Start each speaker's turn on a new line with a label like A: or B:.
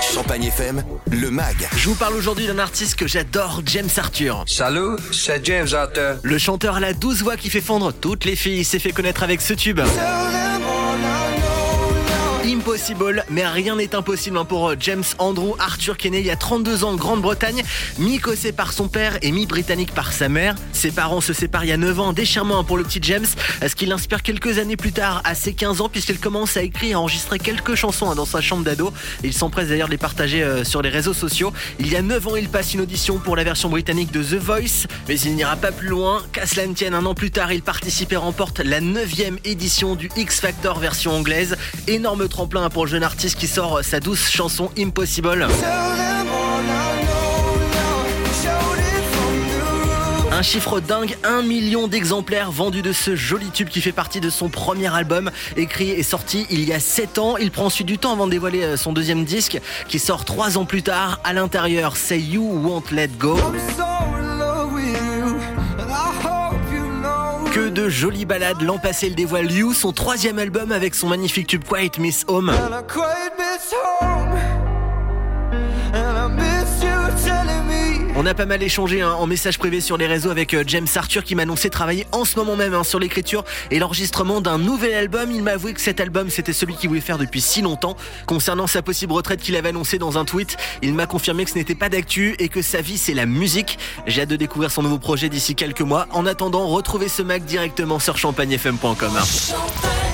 A: Champagne FM, le MAG.
B: Je vous parle aujourd'hui d'un artiste que j'adore, James Arthur.
C: Salut, c'est James Arthur.
B: Le chanteur à la douce voix qui fait fondre toutes les filles s'est fait connaître avec ce tube. Mais rien n'est impossible hein, pour euh, James Andrew Arthur qui est né il y a 32 ans en Grande-Bretagne, mi-écossais par son père et mi-britannique par sa mère. Ses parents se séparent il y a 9 ans, déchirement hein, pour le petit James, ce qui l'inspire quelques années plus tard, à ses 15 ans, puisqu'il commence à écrire et à enregistrer quelques chansons hein, dans sa chambre d'ado. Il s'empresse d'ailleurs de les partager euh, sur les réseaux sociaux. Il y a 9 ans, il passe une audition pour la version britannique de The Voice, mais il n'ira pas plus loin. Qu'à cela ne tienne, un an plus tard, il participe et remporte la 9 édition du X Factor version anglaise. Énorme tremplin pour le jeune artiste qui sort sa douce chanson Impossible. Un chiffre dingue, un million d'exemplaires vendus de ce joli tube qui fait partie de son premier album, écrit et sorti il y a 7 ans. Il prend ensuite du temps avant de dévoiler euh, son deuxième disque, qui sort 3 ans plus tard. À l'intérieur, Say You Won't Let Go. Que de jolies balades. L'an passé, il dévoile You, son troisième album avec son magnifique tube Quiet Miss Home. On a pas mal échangé hein, en message privé sur les réseaux avec euh, James Arthur qui m'a annoncé travailler en ce moment même hein, sur l'écriture et l'enregistrement d'un nouvel album. Il m'a avoué que cet album c'était celui qu'il voulait faire depuis si longtemps. Concernant sa possible retraite qu'il avait annoncé dans un tweet, il m'a confirmé que ce n'était pas d'actu et que sa vie c'est la musique. J'ai hâte de découvrir son nouveau projet d'ici quelques mois. En attendant, retrouvez ce Mac directement sur champagnefm.com.
D: Champagne